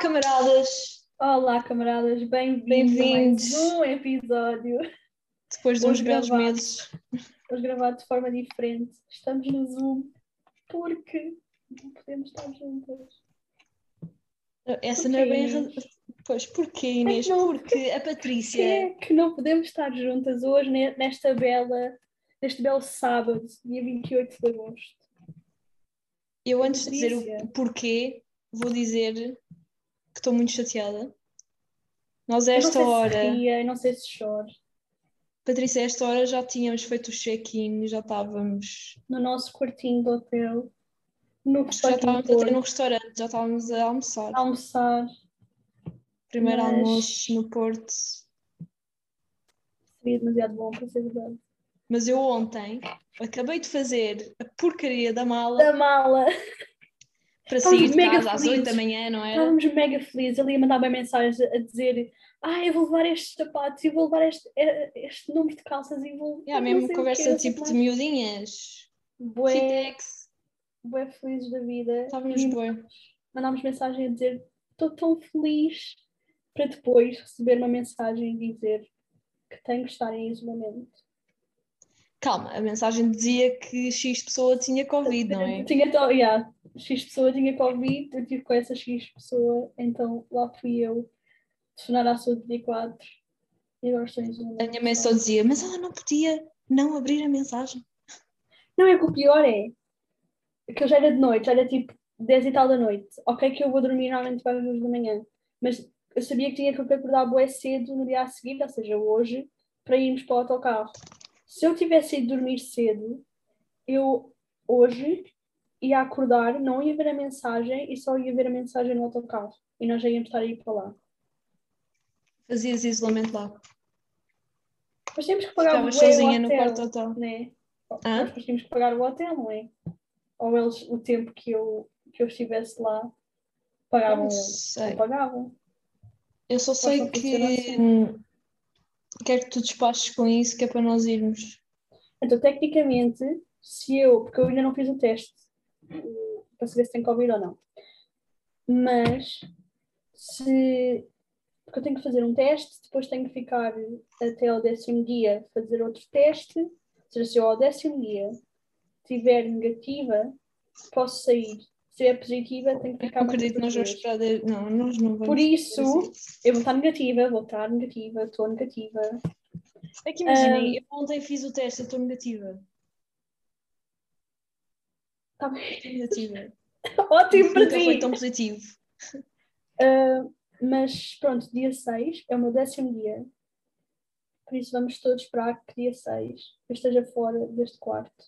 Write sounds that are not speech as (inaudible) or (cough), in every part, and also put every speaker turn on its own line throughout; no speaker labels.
camaradas!
Olá, camaradas, bem-vindos
Bem-vindos.
a um episódio.
Depois de uns
gravado.
meses.
Hoje gravado de forma diferente. Estamos no Zoom porque não podemos estar juntas.
Essa
Porquê,
não é bem a
Inês?
razão. Pois, porquê, Inês?
não,
Porque a Patrícia.
é que não podemos estar juntas hoje ne- nesta bela, neste belo sábado, dia 28 de agosto?
Eu, antes de dizer
Patrícia.
o porquê, vou dizer que estou muito chateada. Nós, a esta hora,
se ria, não sei se choro.
Patrícia, a esta hora já tínhamos feito o check-in, já estávamos.
No nosso quartinho do hotel, no
já estávamos até no restaurante, já estávamos a almoçar.
a almoçar.
Primeiro
mas-
almoço no Porto.
Seria demasiado bom para ser verdade.
Mas eu ontem acabei de fazer a porcaria da mala
Da mala!
Para sair de
mega
casa às
felizes.
8 da manhã, não era?
Estávamos mega felizes. Ele ia mandar bem mensagens a a dizer: Ah, eu vou levar estes sapatos e vou levar este, eh, este número de calças e vou.
Yeah,
não
mesmo conversa tipo de
mais."
miudinhas.
Bué,
Fitex.
bué felizes da vida.
Estávamos bem.
mandámos mensagem a dizer: Estou tão feliz. Para depois receber uma mensagem e dizer que tenho que estar em isolamento.
Calma, a mensagem dizia que X pessoa tinha Covid, não é?
Tinha yeah, X pessoa tinha Covid, eu tive com essa X pessoa, então lá fui eu telefonar à saúde 24 e agora estou em isolamento.
A minha mãe só dizia, mas ela não podia não abrir a mensagem.
Não, é que o pior é que eu já era de noite, já era tipo 10 e tal da noite. Ok, que eu vou dormir normalmente para as 2 da manhã, mas eu sabia que tinha que acordar bué cedo no dia a seguir, ou seja, hoje, para irmos para o autocarro. Se eu tivesse ido dormir cedo, eu hoje ia acordar, não ia ver a mensagem e só ia ver a mensagem no autocarro. E nós já íamos estar a ir para lá.
Fazias isolamento lá.
Mas temos que pagar o
sozinha no
hotel.
quarto hotel.
né? Depois tínhamos que pagar o hotel, não é? Ou eles, o tempo que eu, que eu estivesse lá, pagavam
Não
eles.
sei.
Não pagavam.
Eu só sei que
assim.
quero que tu despaches com isso, que é para nós irmos.
Então, tecnicamente, se eu, porque eu ainda não fiz o teste o- para saber se tem Covid ou não, mas se. Porque eu tenho que fazer um teste, depois tenho que ficar até ao décimo dia fazer outro teste. Ou seja, se eu ao décimo dia estiver negativa, posso sair. Se é positiva, tenho que
Eu
ficar mais
acredito que nós vamos esperar. de- Não, nós não vamos.
Por isso, eu vou estar negativa, vou estar negativa, estou negativa.
É que imaginem,
Hum.
eu ontem fiz o teste, eu estou negativa.
Tá bem.
Negativa.
Ótimo para
Nunca foi
ti!
tão positivo.
Ah, mas pronto, dia 6 é o meu décimo dia. Por isso vamos todos esperar que dia 6 eu esteja fora deste quarto.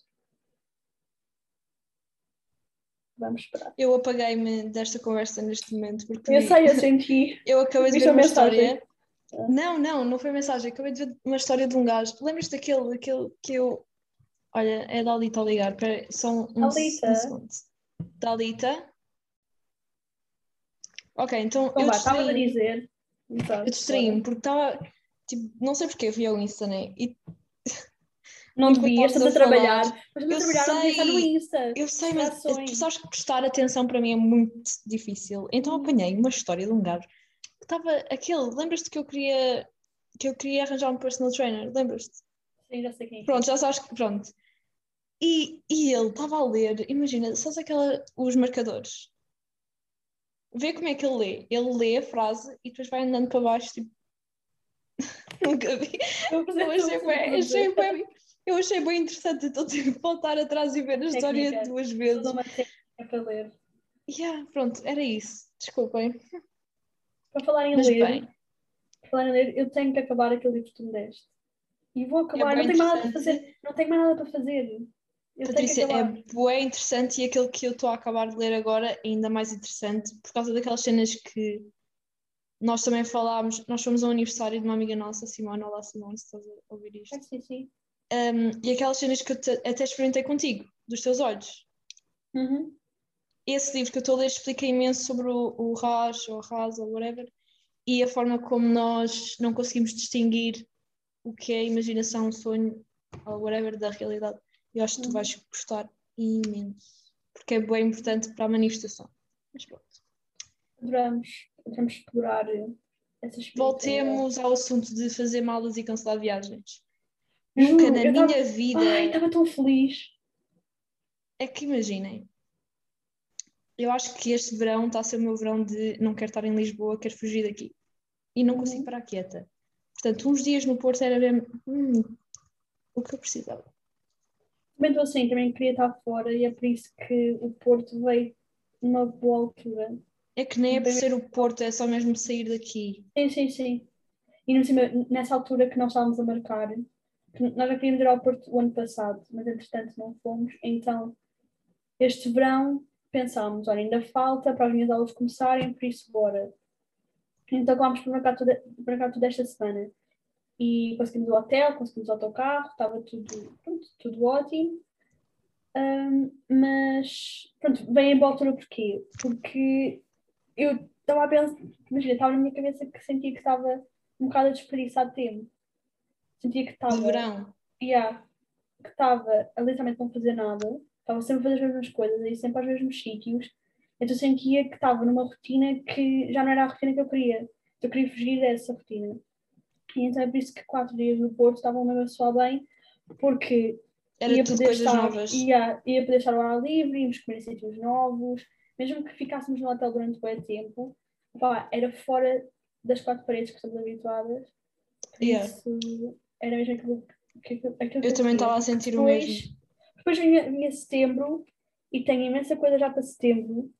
Vamos esperar.
Eu apaguei-me desta conversa neste momento porque
Eu sei, eu (laughs) senti.
eu acabei de ver uma história. Não, não, não foi mensagem. Acabei de ver uma história de um gajo. Lembras daquele, daquele que eu. Olha, é da Alita a ligar. Peraí, só um,
Alita?
um segundo. Da Alita? Ok, então
Então
eu
estava a dizer. Então,
Eu distraí-me porque estava. Tipo, não sei porque fui ao Insta, né? E (laughs)
Não devias, estás a trabalhar. Mas
eu
trabalhar, não devia estar no
sei,
Insta.
eu sei, mas tu
Distrações.
sabes que prestar atenção para mim é muito difícil. Então apanhei uma história de um gajo que estava aquele. Lembras-te que eu queria que eu queria arranjar um personal trainer? Lembras-te?
Sim, já sei quem é.
Pronto, já sabes que. Pronto. E, e ele estava a ler, imagina, sabes aquela, os marcadores? Vê como é que ele lê. Ele lê a frase e depois vai andando para baixo, tipo. (laughs) Nunca vi.
Eu
Eu achei bem, achei bem, eu achei bem interessante, então tive que voltar atrás e ver a história
Técnica.
duas vezes.
Uma para ler.
Yeah, pronto, era isso. Desculpem.
Para falar em
Mas
ler,
bem,
falar em ler, eu tenho que acabar aquele livro que tu me deste. E vou acabar,
É
não tenho mais nada para fazer. Não tenho mais nada para fazer. Eu
Patrícia, é bué interessante e aquele que eu estou a acabar de ler agora é ainda mais interessante por causa daquelas cenas que nós também falámos. Nós fomos ao aniversário de uma amiga nossa, Simone. Olá, Simone, se estás a ouvir isto.
Ah, sim, sim.
Um, e aquelas cenas que eu te- até experimentei contigo, dos teus olhos.
Uhum.
esse livro que eu estou a ler explica imenso sobre o, o RAS ou RAS ou whatever e a forma como nós não conseguimos distinguir o que é imaginação, sonho ou whatever da realidade. Eu acho que tu
Uhum.
vais gostar imenso porque é bem importante para a manifestação. Mas pronto.
Adoramos. Vamos explorar essas.
Voltemos ao assunto de fazer malas e cancelar viagens. Nunca
Juro,
na
eu
minha
tava-
vida.
Ai, estava tão feliz.
É que imaginem. Eu acho que este verão está a ser o meu verão de não quero estar em Lisboa, quero fugir daqui. E não
Uhum.
consigo parar quieta. Portanto, uns dias no Porto era mesmo hum, o que eu precisava.
Estou assim, também queria estar fora e é por isso que o Porto veio numa boa altura.
É que nem é por
Bem-
ser o Porto, é só mesmo sair daqui.
Sim, sim, sim. E nessa altura que nós estávamos a marcar, que nós já queríamos ir ao Porto o ano passado, mas entretanto não fomos. Então, este verão pensámos, olha, ainda falta para as minhas aulas começarem, por isso bora. Então acabámos por marcar por marcar tudo esta semana. E conseguimos o hotel, conseguimos o autocarro, estava tudo, pronto, tudo ótimo. Ahm, mas pronto, vem em boa altura porquê? Porque eu estava a pensar, imagina, estava na minha cabeça que sentia que estava um bocado a desperdiçar tempo. Sentia que estava.
Verão.
Yeah, que estava literalmente não fazer nada, estava sempre a fazer as mesmas coisas, ir sempre aos mesmos sítios, então sentia que estava numa rotina que já não era a rotina que eu queria. Eu queria fugir dessa rotina. E então é por isso que quatro dias no Porto estavam mesmo a soar bem, porque
Era
ia poder estar,
novas.
Ia, ia poder estar ao ar livre, íamos comer em sítios novos, mesmo que ficássemos no hotel durante bem tempo, pá, era fora das quatro paredes que estamos habituadas.
Yeah.
isso era mesmo aquilo que, aquilo que
Eu também estava a sentir o
depois,
mesmo.
Depois vinha, vinha setembro e tenho imensa coisa já para setembro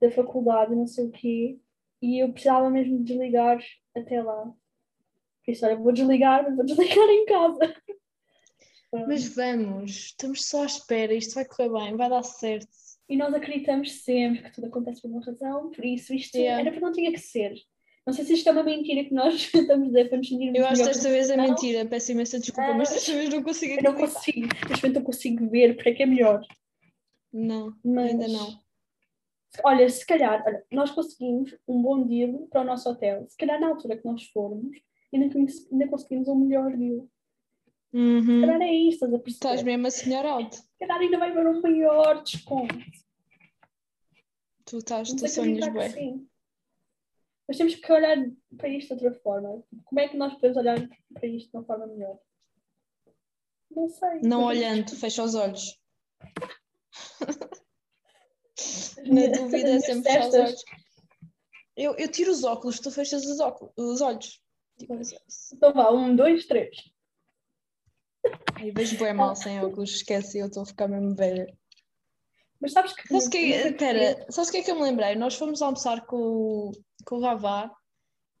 da faculdade, não sei o quê, e eu precisava mesmo de desligar até lá. Olha, vou desligar, mas vou desligar em casa.
Mas vamos, estamos só à espera, isto vai correr bem, vai dar certo.
E nós acreditamos sempre que tudo acontece por uma razão, por isso isto
Yeah.
era para não tinha que ser. Não sei se isto é uma mentira que nós (laughs) estamos a dizer para nos sentirmos
Eu acho que desta vez é mentira, peço imensa desculpa,
Ah,
mas desta vez não consigo
Eu não
acreditar.
consigo, neste momento eu consigo ver para que é melhor.
Não,
Mas,
ainda não.
Olha, se calhar, olha, nós conseguimos um bom deal para o nosso hotel. Se calhar na altura que nós formos, ainda, cons- ainda conseguimos um melhor deal. Se
Uhum.
calhar é isto, estás a perceber?
Estás mesmo a sonhar alto.
Se calhar ainda vai haver um maior desconto.
Tu estás, tu sonhas,
sim. Mas temos que olhar para isto de outra forma. Como é que nós podemos olhar para isto de uma forma melhor? Não sei.
Não olhando, fecha os olhos. (laughs) Na dúvida sempre fechar os olhos. Eu, eu tiro os óculos, tu fechas os, óculos, os olhos.
Então vá, um, dois, três.
Ai, vejo bem mal sem óculos, esquece, eu estou a ficar mesmo velha.
Mas sabes que.
Sabes que espera, sabes o que é que eu me lembrei? Nós fomos almoçar com, o- com o Vavá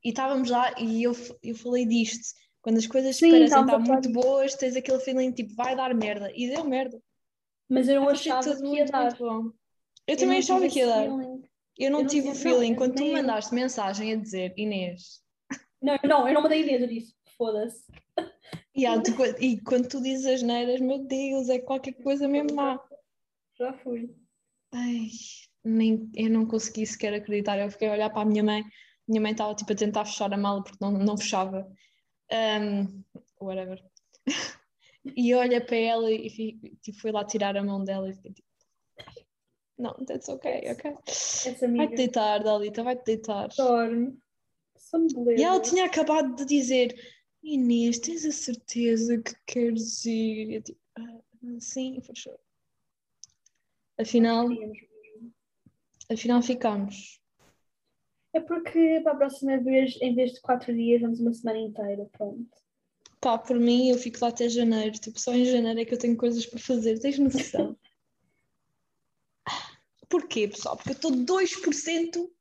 e estávamos lá e eu, eu falei disto. Quando as coisas
Sim,
parecem estar muito boas, tens aquele feeling tipo, vai dar merda. E deu merda.
Mas eu não
Achei
achava
tudo
que ia
muito,
dar.
muito bom. Eu,
Eu
também achava que ia dar.
feeling.
Eu não
Eu
tive o feeling. Quando tu
eu.
mandaste mensagem a dizer, Inês,
Não, não, eu não Inês, eu disse, foda-se. (laughs)
e, há tu- e quando tu dizes as neiras, meu Deus, é qualquer coisa mesmo má.
Já fui.
Ai, nem, eu não consegui sequer acreditar. Eu fiquei a olhar para a minha mãe. Minha mãe estava tipo a tentar fechar a mala porque não, não fechava. Um, whatever. (laughs) E olha para ela e tipo, fui lá tirar a mão dela e fiquei tipo. Não, that's ok.
Amiga.
Vai-te deitar, Dalita, vai-te deitar.
Dorme.
E ela tinha acabado de dizer: Inês, tens a certeza que queres ir? Eu tipo, "Ah, sim, for sure. Afinal, afinal ficámos.
É porque para a próxima vez, em vez de quatro dias, vamos uma semana inteira, pronto.
Pá, por mim, eu fico lá até janeiro. Tipo, só em janeiro é que eu tenho coisas para fazer. Tens noção? (laughs) Porquê, pessoal? Porque eu estou 2%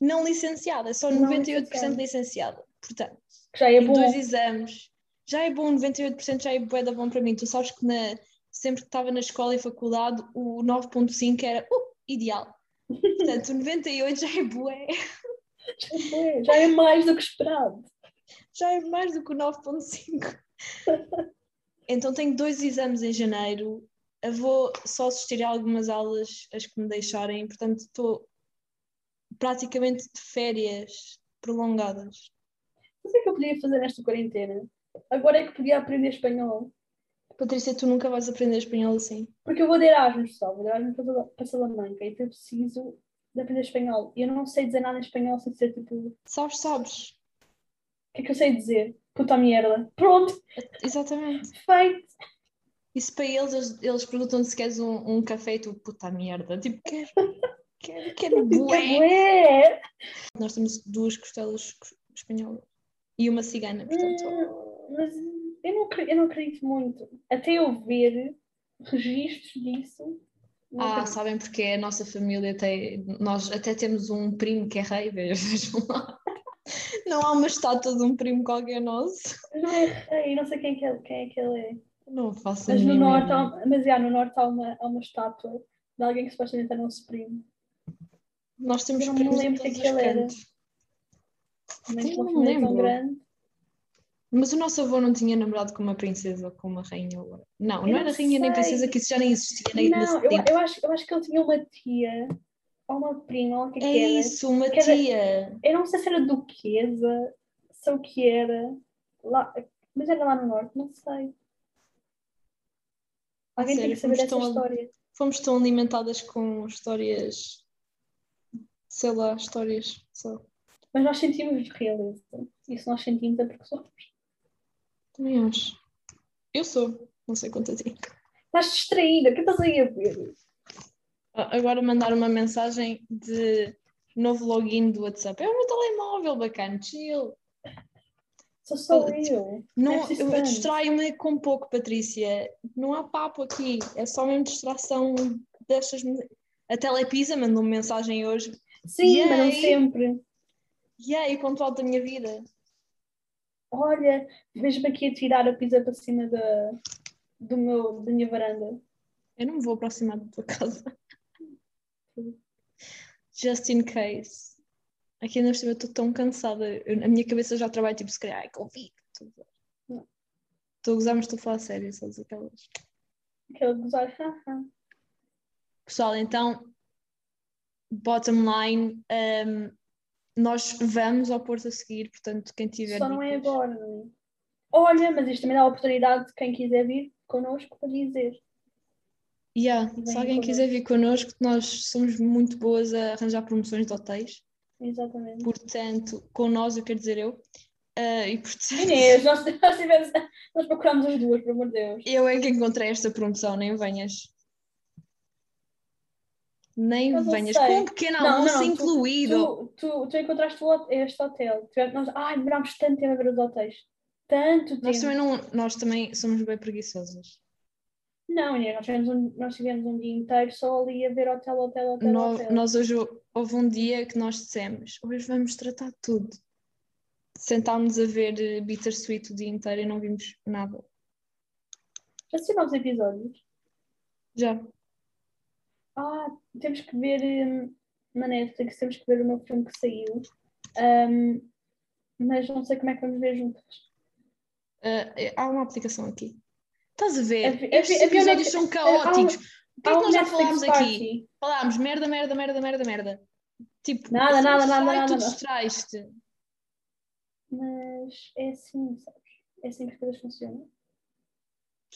não licenciada. Só
Não
98%
licenciada.
licenciada. Portanto,
já é bom.
dois exames. Já é bom, 98% já é bué da bom para mim. Tu sabes que na- sempre que estava na escola e faculdade, o 9.5 era uh, ideal. Portanto, (laughs) o 98 já é bué.
É, Já é mais do que esperado.
Já é mais do que o 9.5. Então tenho dois exames em janeiro. Eu vou só assistir a algumas aulas, as que me deixarem. Portanto, estou praticamente de férias prolongadas.
Sei o que eu podia fazer nesta quarentena. Agora é que podia aprender espanhol.
Patrícia, tu nunca vais aprender espanhol assim.
Porque eu vou de Erasmus, pessoal. Vou de Erasmus para Sala- para Salamanca. Então eu preciso de aprender espanhol. E eu não sei dizer nada em espanhol sem ser tipo. O
Sabes, sabes.
que é que eu sei dizer? Puta merda. Pronto,
Exatamente.
feito.
Isso para eles, eles, eles perguntam se queres um, um café e tu, puta merda. Tipo, quero, (laughs) quero, quero bué.
Ué.
Nós temos duas costelas espanholas e uma cigana, portanto.
Hum, Mas eu não, eu não acredito muito. Até eu ver registros disso.
Ah,
acredito.
sabem porque a nossa família tem. Nós até temos um primo que é rei, vejam lá. Não há uma estátua de um primo qualquer nosso.
Não é rei, não sei quem é que ele, quem é, que ele é.
Não faço
Mas no norte, há, mas já, no norte há uma, há uma estátua de alguém que supostamente era um supremo.
Nós temos
Eu não me lembro
todos
quem
os
que ele era. Também
não
tão
lembro.
grande.
Mas o nosso avô não tinha namorado com uma princesa ou com uma rainha. Não,
Eu
não era rainha nem
sei.
princesa, que isso já nem existia nem
Não, eu, eu, acho, eu acho que ele tinha uma tia ou uma prima, ou o que é
É
que era.
isso, uma
Que era-
tia.
Eu não sei se era duquesa, se o que era. Lá, mas era lá no norte, não sei. Alguém tem que saber história.
Fomos tão alimentadas com histórias. Sei lá, histórias. Só.
Mas nós sentimos realeza. Se nós sentimos é porque somos.
Também acho. Eu sou. Não sei quanto a ti.
Estás distraída, o que estás aí a ver?
Ah, Agora mandar uma mensagem de novo login do WhatsApp. É o meu telemóvel, bacana, chill.
Sou só eu.
Não, eu distraio-me com pouco, Patrícia. Não há papo aqui. É só mesmo distração destas. A Telepisa mandou-me mensagem hoje.
Sim,
E
mas não sempre.
E aí, pontual da minha vida.
Olha, vejo-me aqui a tirar a pizza para cima da, do meu, da minha varanda.
Eu não me vou aproximar da tua casa. Just in case. Aqui ainda estive, estou tão cansada. Eu- a minha cabeça já trabalha tipo, se calhar é Covid. Estou a gozar. Mas estou a falar sério, sabes aquelas.
Aquele gozar, haha.
Pessoal, então, bottom line, um, nós vamos ao Porto a seguir, portanto, quem tiver.
Só não é
dicas-
agora, não é? Olha, mas isto também dá a oportunidade de quem quiser vir connosco para dizer.
Yeah, se alguém
connosco.
quiser vir connosco, nós somos muito boas a arranjar promoções de hotéis.
Exatamente.
Portanto, com nós, eu quero dizer eu. ah, e portanto,
Inês, nós, nós, tivemos, nós procuramos as duas, pelo amor de Deus.
eu é que encontrei esta promoção, nem venhas. Nem venhas.
sei.
Com um pequeno
Não,
almoço
não,
incluído.
Tu, tu, tu encontraste este hotel. Nós, ai, demorámos tanto tempo a ver os hotéis. Tanto tempo.
Nós também, não, nós também somos bem preguiçosas.
Não, Inês, nós tivemos, um, nós tivemos um dia inteiro só ali a ver hotel, hotel, hotel,
Nó-
hotel.
Nós hoje houve um dia que nós dissemos, hoje vamos tratar tudo. Sentámos a ver eh, Bittersweet o dia inteiro e não vimos nada.
Já assisti novos episódios.
Já.
Ah, temos que ver hum, na Netflix, temos que ver o novo filme que saiu. Hum, mas não sei como é que vamos ver juntas.
Eh, há uma aplicação aqui. Estás a ver?
A vi- a
Estes
a é
episódios são
um-
caóticos. O que é que
um
nós já falámos aqui?
Party.
Falámos merda, merda, merda, merda, merda. Tipo,
Nada, nada,
distrai,
nada,
tu
nada.
distraiste.
Mas é assim, sabes? É assim que as coisas funcionam.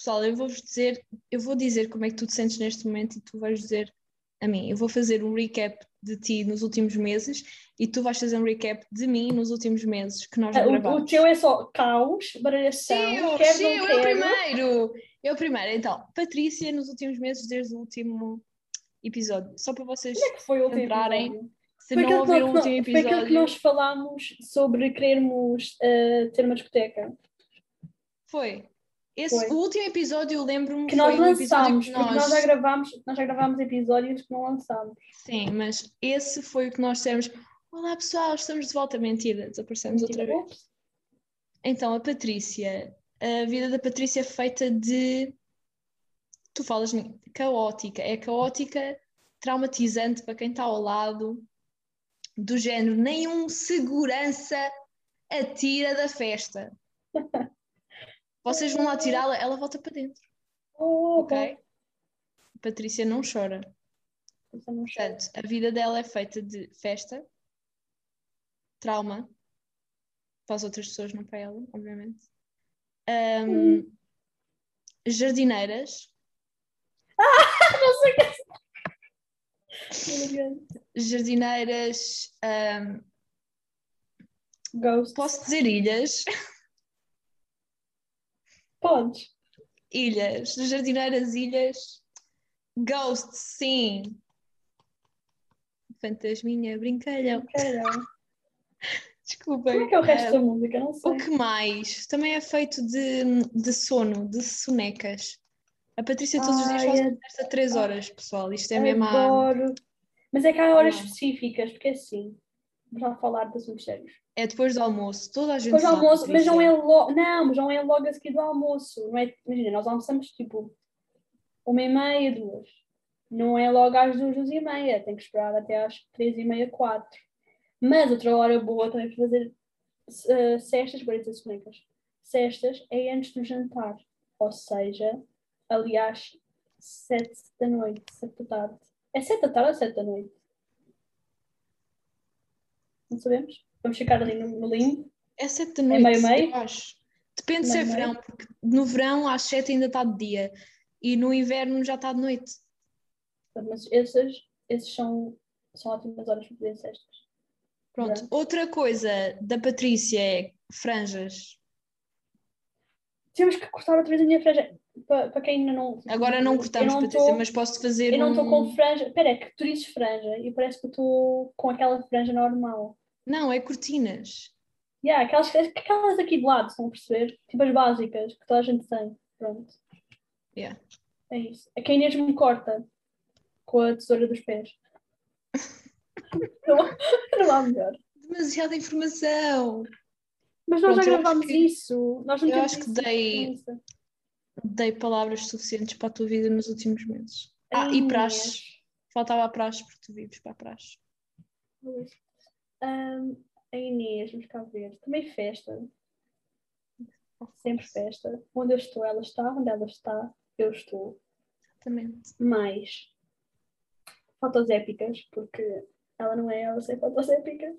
Pessoal, eu vou-vos dizer, eu vou dizer como é que tu te sentes neste momento e tu vais dizer a mim. Eu vou fazer um recap de ti nos últimos meses e tu vais fazer um recap de mim nos últimos meses que nós
Ah,
não
O, o
gravamos.
teu é só caos, baralhação,
Sim, eu,
quero,
sim,
não
eu
quero.
primeiro. Eu primeiro. Então, Patrícia nos últimos meses desde o último episódio. Só para vocês
Como é que foi o
Entrarem.
episódio?
se
Foi
não ouviram o último
foi aquilo que
episódio.
nós falámos sobre querermos eh, ter uma discoteca.
Foi. Esse,
Foi.
O último episódio eu lembro-me
Que nós lançámos,
que
porque nós já gravámos, nós já gravámos episódios que não lançámos.
Sim, mas esse foi o que nós dissemos. Olá pessoal, estamos de volta. Mentira, desaparecemos outra
Tipo,
vez. Então, a Patrícia, a vida da Patrícia é feita de. Tu falas caótica. É caótica, traumatizante para quem está ao lado, do género, nenhum segurança atira da festa. (laughs) Vocês vão lá tirá-la, ela volta para dentro,
Oh,
ok? Patrícia não chora.
Não chora.
Portanto, a vida dela é feita de festa, trauma, para as outras pessoas, não para ela, obviamente. Ahm, jardineiras, (laughs)
Não sei o que é. (laughs)
jardineiras. ahm,
Ghost.
posso dizer ilhas? (laughs)
Podes.
Ilhas. Jardineiras, ilhas. Ghost, sim. Fantasminha, brincalhão.
Caralho. (laughs)
Desculpem.
Como é que é o resto
Ah,
da música? Não sei.
O que mais? Também é feito de, de sono, de sonecas. A Patrícia todos os dias faz
é-
uma festa 3 horas, pessoal. Isto é mesmo a...
Adoro. Mas é que há horas
Não.
específicas, porque é assim, vamos lá falar de assuntos sérios.
É depois do almoço. Toda a gente
Depois do almoço, mas não é
Patrícia.
logo, não, mas não é logo a seguir do almoço. Não é, imagina, nós almoçamos tipo uma e meia, duas. Não é logo às duas, duas e meia. Tem que esperar até às três e meia, quatro. Mas outra hora boa também para fazer uh, cestas, dizer sonecas. Cestas é antes do jantar. Ou seja, aliás, sete da noite, sete da tarde. É sete da tarde ou sete da noite? Não sabemos? Vamos ficar ali no, no limbo.
É 7 da noite,
meio-meio?
eu acho. Depende se é verão, porque no verão às 7 ainda está de dia e no inverno já está de noite.
Mas esses, esses são, são ótimas horas para fazer cestas.
Pronto.
Verão.
Outra coisa da Patrícia é franjas.
Temos que cortar outra vez a minha franja. Para, para quem ainda não.
Agora não cortamos,
não
Patrícia,
tô-
mas posso fazer
Eu não estou com franja. Espera, é que tu dizes franja e parece que estou com aquela franja normal.
Não, é cortinas.
Yeah, aquelas, aquelas aqui de lado, estão a perceber? Tipo as básicas que toda a gente tem. Pronto.
Yeah.
É isso. É que a Inês me corta com a tesoura dos pés. não, não há melhor.
Demasiada informação.
Mas nós
Pronto,
já gravámos
que-
isso. Nós não
eu acho que dei-. Dei palavras suficientes para a tua vida nos últimos meses. Ah,
Ai,
e
Inês.
praxe. Faltava a praxe porque tu vives para a praxe.
Ahm, a Inês, vamos cá ver. Também festa. Sempre festa. Onde eu estou, ela está. Onde ela está, eu estou.
Exatamente.
Mais fotos épicas, porque ela não é ela sem fotos épicas.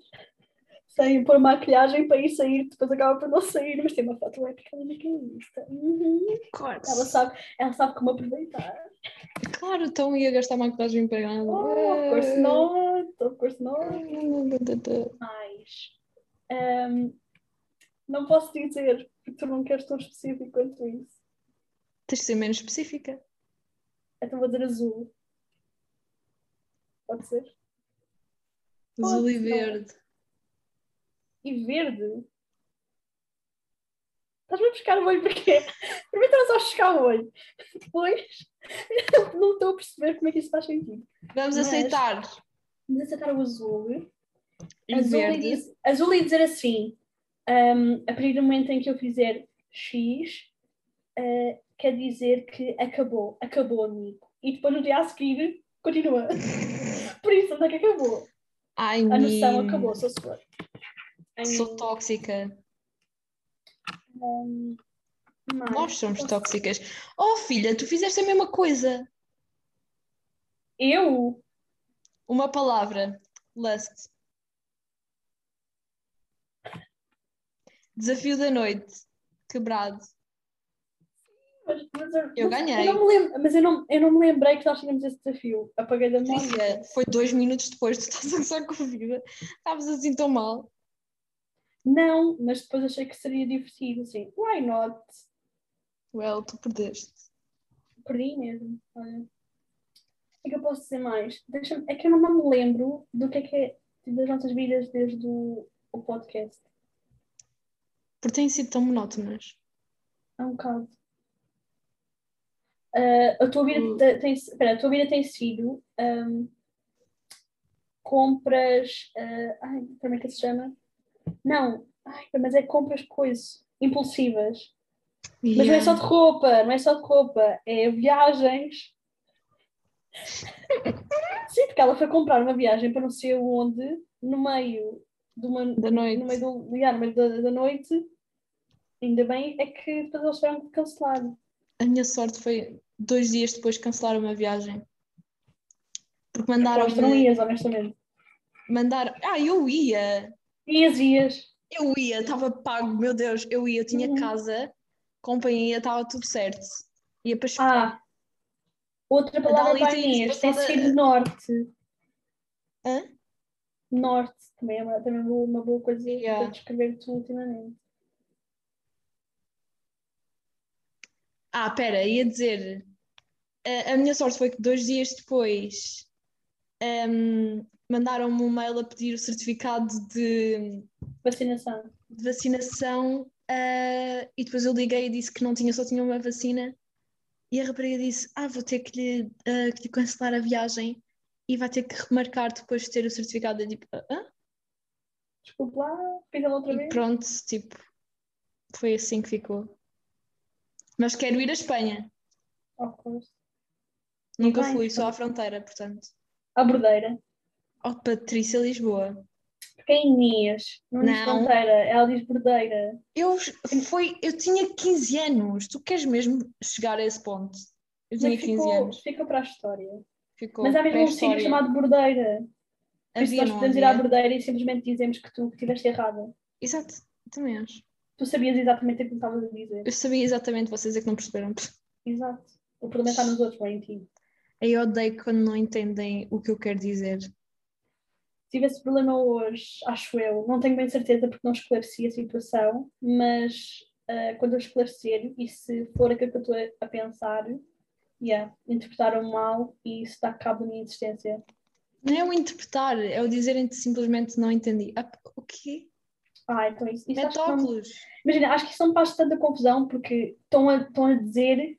Sem pôr maquilhagem para ir sair, depois acaba por não sair, mas tem uma foto épica ali naquela lista. Uhum.
Claro.
Ela, sabe, ela sabe como aproveitar.
Claro, então ia gastar maquilhagem para ela.
Oh, of course not, of course not. mais. Ahm, não posso dizer, porque tu não queres tão específico quanto isso.
Tens de ser menos específica.
Então vou dizer azul. Pode ser?
Azul e
não.
verde.
E verde? Estás-me a buscar o olho porquê? Primeiro estás a buscar o olho. Depois (laughs) não estou a perceber como é que isso faz sentido.
Vamos
Mas-
aceitar.
Vamos aceitar o azul.
E
azul, e
verde.
diz- azul e dizer assim, ahm, a partir do momento em que eu fizer X, ah, quer dizer que acabou, acabou, amigo. E depois no dia a seguir, continua. (laughs) Por isso, onde é que acabou?
Ai,
A noção acabou, se for. I
Sou tóxica.
mais.
Nós somos
Posso-
tóxicas. Oh, filha, tu fizeste a mesma coisa.
Eu?
Uma palavra. Lust. Desafio da noite. Quebrado.
Mas, mas eu,
ganhei.
Eu não me lembro, mas eu não, eu não me lembrei que nós tínhamos esse desafio. Apaguei da memória.
Filha, foi dois minutos depois, tu estás a gozar com a vida. Estavas assim tão mal.
Não, mas depois achei que seria divertido, assim. Why not?
Well, tu perdeste.
Perdi mesmo. Olha. O que é que eu posso dizer mais? Deixa é que eu não me lembro do que é que é das nossas vidas desde o, o podcast.
Porque têm sido tão monótonas.
Há um bocado. Ah, a, tua vida
Hum.
te- tem, espera, a tua vida tem sido ahm, compras. ah, ai, como é que se chama? Não, ai, mas é compras coisas impulsivas. Mas não é só de roupa, não é só de roupa, é viagens. (laughs) Sim, porque ela foi comprar uma viagem para não sei onde, no meio de uma,
Da noite.
no meio, do, yeah, no meio da, da noite. Ainda bem é que depois eles tiveram cancelar.
A minha sorte foi dois dias depois cancelar uma viagem. Porque
Porque
mandaram.
tu não ias, honestamente.
Mandar... Ah, eu ia!
Ias, ias.
Eu ia, estava pago, meu Deus, eu ia, eu tinha
Uhum.
casa, companhia, estava tudo certo. Ia para Espanha.
Ah, outra palavra para Inês, tem
passada-
sido norte.
Hã?
Norte também é uma, também é uma boa coisa
Yeah.
para descrever tu ultimamente.
Ah, pera, ia dizer. A, a minha sorte foi que dois dias depois ahm, mandaram-me um mail a pedir o certificado de,
Vacinação.
de vacinação ah, e depois eu liguei e disse que não tinha, só tinha uma vacina. E a rapariga disse: Ah, vou ter que lhe, ah, que lhe cancelar a viagem e vai ter que remarcar depois de ter o certificado. Eu tipo, ah?
Desculpe lá, fica-me outra
E
vez.
pronto, tipo, foi assim que ficou. Mas quero ir à Espanha.
Of course.
Nunca fui, só à fronteira, portanto.
À bordeira.
Oh, Patrícia Lisboa.
Porque é Inês, não diz fronteira, ela diz bordeira.
Eu, foi, eu tinha 15 anos. Tu queres mesmo chegar a esse ponto? Eu tinha
Mas
15
ficou,
anos.
fica para a história.
Ficou
Mas há mesmo um sítio chamado bordeira. Por isso nós podemos ir à
havia?
bordeira e simplesmente dizemos que tu estiveste errada.
Exato, também acho.
Tu sabias exatamente aquilo que estavas a dizer.
Eu sabia exatamente, vocês é que não perceberam.
Exato. O problema está nos outros, não é em ti.
Eu odeio quando não entendem o que eu quero dizer.
Tive esse problema hoje, acho eu. Não tenho bem certeza porque não esclareci a situação, mas ah, quando eu esclarecer e se for aquilo que eu estou a, pensar, yeah, interpretaram mal e isso dá cabo da minha existência.
Não é o interpretar, é o dizerem simplesmente não entendi. Ah, o quê?
Ah, então isso, isso acho que não-. Imagina, acho que isso não faz tanta confusão porque estão a, estão a dizer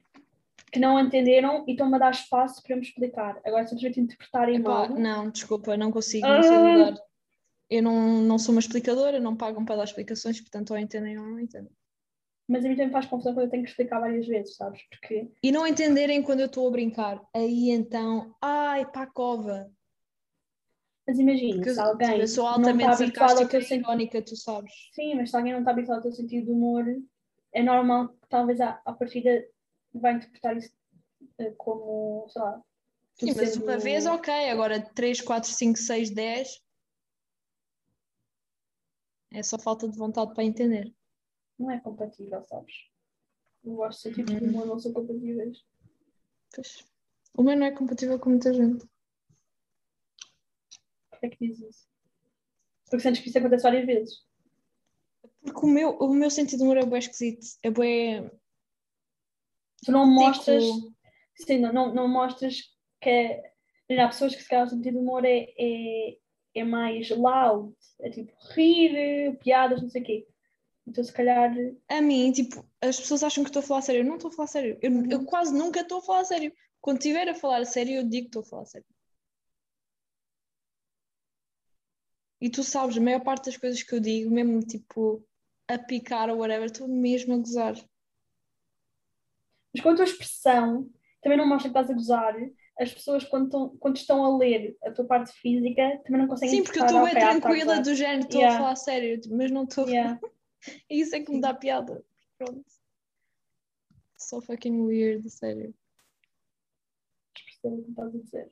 que não entenderam e estão-me a dar espaço para me explicar. Agora, simplesmente interpretarem
Epá,
mal.
não, desculpa, não consigo, não sei
Ah.
lidar. Eu não, não sou uma explicadora, não pagam para dar explicações, portanto, ou entendem ou não entendem.
Mas a mim também faz confusão quando eu tenho que explicar várias vezes, sabes? Porque
E não entenderem quando eu estou a brincar. Aí então, ai, pá, cova.
Mas imagina,
Porque
se alguém
eu sou
não
altamente
está habituado ao
sarcástica
teu sentido.
irónica, tu sabes.
Sim, mas se alguém não está habituado ao teu sentido de humor, é normal que talvez à, à partida vai interpretar isso eh, como, sei lá.
Sim, mas uma vez, ok. Agora 3, 4, 5, 6, 10. É só falta de vontade para entender.
Não é compatível, sabes? Eu gosto de tipos de
Uhum.
humor não são compatíveis.
Pois. O meu não é compatível com muita gente.
Porquê é que dizes isso? Porque sentes que isso acontece várias vezes.
Porque o meu, o meu sentido de humor é bem esquisito. É bem.
Tu não mostras,
Tipo,
sim, não, não, não mostras que é, há pessoas que se calhar o sentido de humor é, é, é mais loud, é tipo rir, piadas, não sei o quê. Então se calhar
a mim, tipo, as pessoas acham que estou a falar sério. Eu não estou a falar sério. Eu,
Uhum.
eu quase nunca estou a falar sério. Quando estiver a falar sério, eu digo que estou a falar sério. E tu sabes, a maior parte das coisas que eu digo, mesmo tipo a picar ou whatever, estou mesmo a gozar.
Mas com a tua expressão, também não mostra que estás a gozar. As pessoas, quando estão, quando estão a ler a tua parte física, também não conseguem
Sim, porque eu estou bem
"Ok, ah, a
tranquila
gozar."
do género, estou
Yeah.
a falar sério, mas não estou.
Yeah. (laughs)
Isso é que me dá piada. Pronto. So fucking weird, sério.
Percebo o que estás a dizer.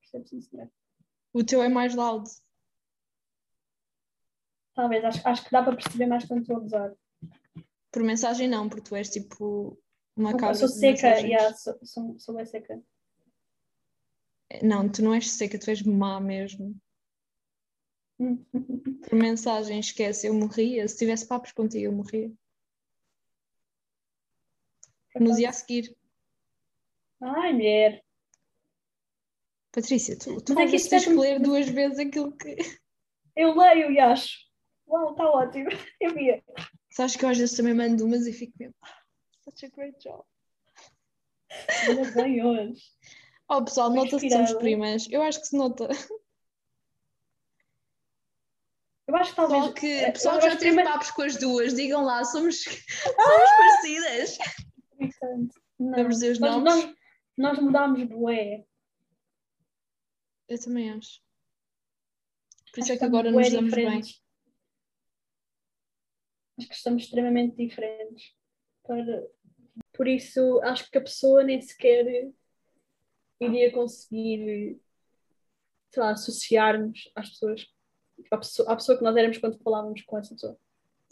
Percebo, sim, senhor.
O teu é mais loud.
Talvez, acho, acho que dá para perceber mais quando estou a gozar.
Por mensagem não, porque tu és tipo uma
Eu
cabra
sou
de
seca, yeah, sou, sou, sou bem seca.
Não, tu não és seca, tu és má mesmo. (laughs) Por mensagem, esquece, eu morria. Se tivesse papos contigo, eu morria. No dia a seguir.
Ai, mulher.
Patrícia, tu, tu
Mas é que
tens
é
ler duas vezes aquilo que.
Eu leio e acho. Uau, está ótimo. (laughs) Eu via.
Sabes que eu às vezes também mando umas e fico mesmo. "Ah, Such a great job.
Ainda bem hoje.
Oh pessoal, nota-se que somos primas. Eu acho que se nota.
Eu acho que talvez.
Pessoal que,
eh,
pessoal que já
acho
teve
primeiro-
papos com as duas, digam lá, somos, (laughs) somos parecidas. Vamos dizer os
nós,
nomes?
nós, nós mudámos bué.
Eu também acho. Por
Acho
isso é que agora nos damos bem.
Acho que estamos extremamente diferentes. Para... Por isso, acho que a pessoa nem sequer iria conseguir, sei lá, associar-nos às pessoas, à pessoa, à pessoa que nós éramos quando falávamos com essa pessoa.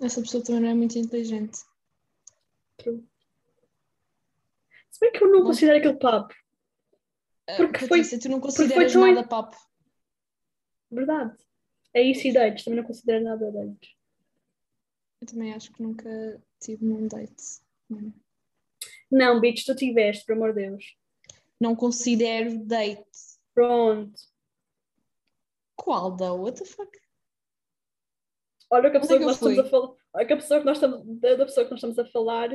Essa pessoa também não é muito inteligente.
True. Se bem que eu não
Não.
considero aquele papo.
Ah,
Porque foi-
Patrícia, tu não
foi
consideras
tão-
nada papo.
Verdade. É isso e dates, também não considero nada dates.
Eu também acho que nunca tive num date. Não,
Não, bitch, tu tiveste, por amor de Deus.
não considero date.
Pronto.
Qual da? What the fuck?
Olha que a pessoa
é
que nós estamos a falar. Olha que a pessoa que nós estamos, da, pessoa que nós estamos a falar,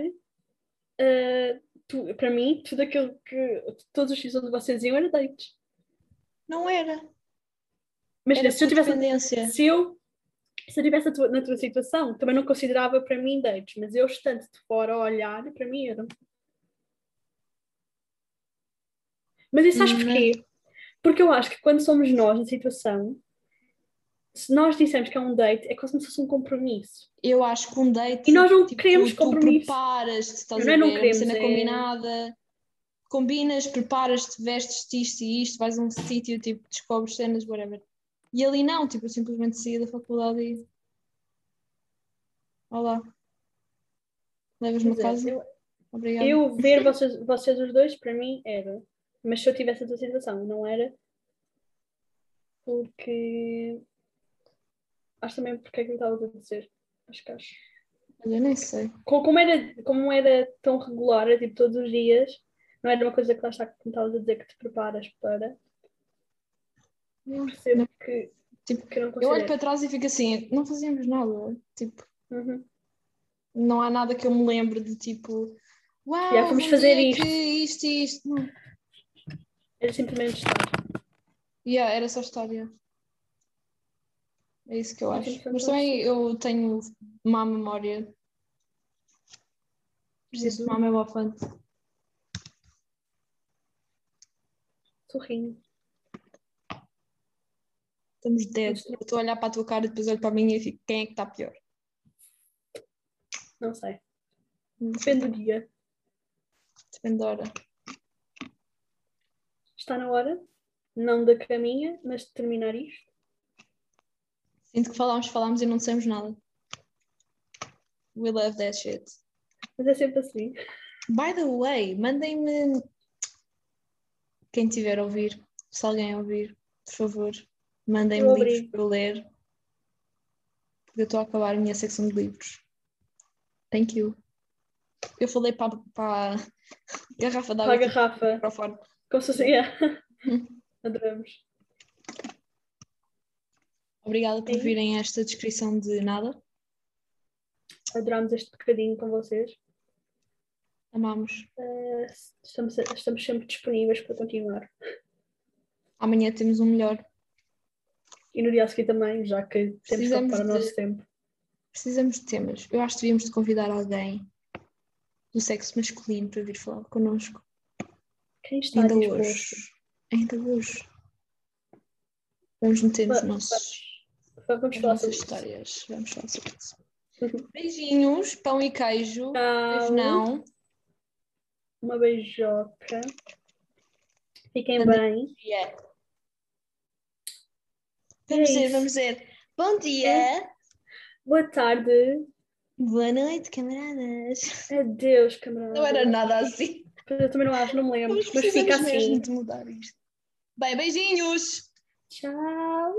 eh, tu- para mim, tudo aquilo que. Todos os sítios onde vocês iam era dates.
Não era.
Mas
Era
se eu tivesse. Se eu, se eu tivesse a tua- na tua situação, também não considerava para mim dates, mas eu estando de fora a olhar, para mim era. Mas isso sabes porquê? Porque eu acho que quando somos nós na situação, se nós dissermos que é um date, é como se fosse um compromisso.
Eu acho que um date.
E nós não
tipo,
queremos
tu
compromisso.
preparas-te, estás
Não é
a ver?
não
uma
queremos,
cena
é-
combinada. Combinas, preparas-te, vestes-te isto e isto, vais a um sítio, tipo, descobres cenas, whatever. E ali não, tipo, eu simplesmente saí da faculdade e. Olá. Levas-me a
Quer
casa?
eu,
Obrigada.
eu ver (laughs) vocês, vocês os dois, para mim, era. Mas se eu tivesse a tua situação, não era. Porque. Acho também porque é que me estavas a dizer. Acho que acho.
Eu nem sei.
Co- Como era, como era tão regular, era tipo todos os dias, não era uma coisa que lá está que me estavas a dizer que te preparas para. Percebo que,
Tipo,
que não
Eu olho para trás e fico assim, não fazíamos nada. Tipo,
Uhum.
não há nada que eu me lembre de tipo, uau,
Já, vamos fazer isto.
isto e isto. Não.
Era simplesmente estar.
Yeah, era só história. É isso que eu acho. Mas também eu tenho má memória. Preciso tomar meu elefante.
Sorrindo.
Estamos dead. Eu estou a olhar para a tua cara e depois olho para a minha e fico, quem é que está pior?
Não sei. Depende do dia.
Depende da hora.
Está na hora, não da caminha, mas de terminar isto.
Sinto que falámos, falámos e não dissemos nada. We love that shit.
Mas é sempre assim.
By the way, mandem-me. Quem tiver a ouvir, se alguém ouvir, por favor, mandem-me livros para eu ler. Porque eu estou a acabar a minha secção de livros. Thank you. Eu falei para, para a (laughs) garrafa
Para a garrafa.
microfone.
Como se fosse. Yeah. (laughs) Adoramos.
Obrigada por
Sim.
virem esta descrição de nada.
Adoramos este bocadinho com vocês.
Amamos.
Eh, estamos, estamos sempre disponíveis para continuar.
Amanhã temos um melhor.
E no dia a seguir também, já que temos que ocupar o
de-
nosso tempo.
Precisamos de temas. Eu acho que devíamos de convidar alguém do sexo masculino para vir falar connosco.
Quem está
Ainda
disposto?
hoje. Ainda hoje. Vamos meter
Va-
nossos,
Vamos falar
nossas
sobre isso.
histórias. Vamos falar sobre isso. (laughs) Beijinhos, pão e queijo.
Tchau.
não.
Uma beijoca. Fiquem bem.
Yeah. Vamos
É isso.
vamos dizer. Bom dia.
Boa tarde.
Boa noite, camaradas.
Adeus, camarada.
Não era nada assim.
Eu também não acho, não me lembro.
Mas
Mas fica assim.
de mudar isto. Bem, beijinhos.
Tchau.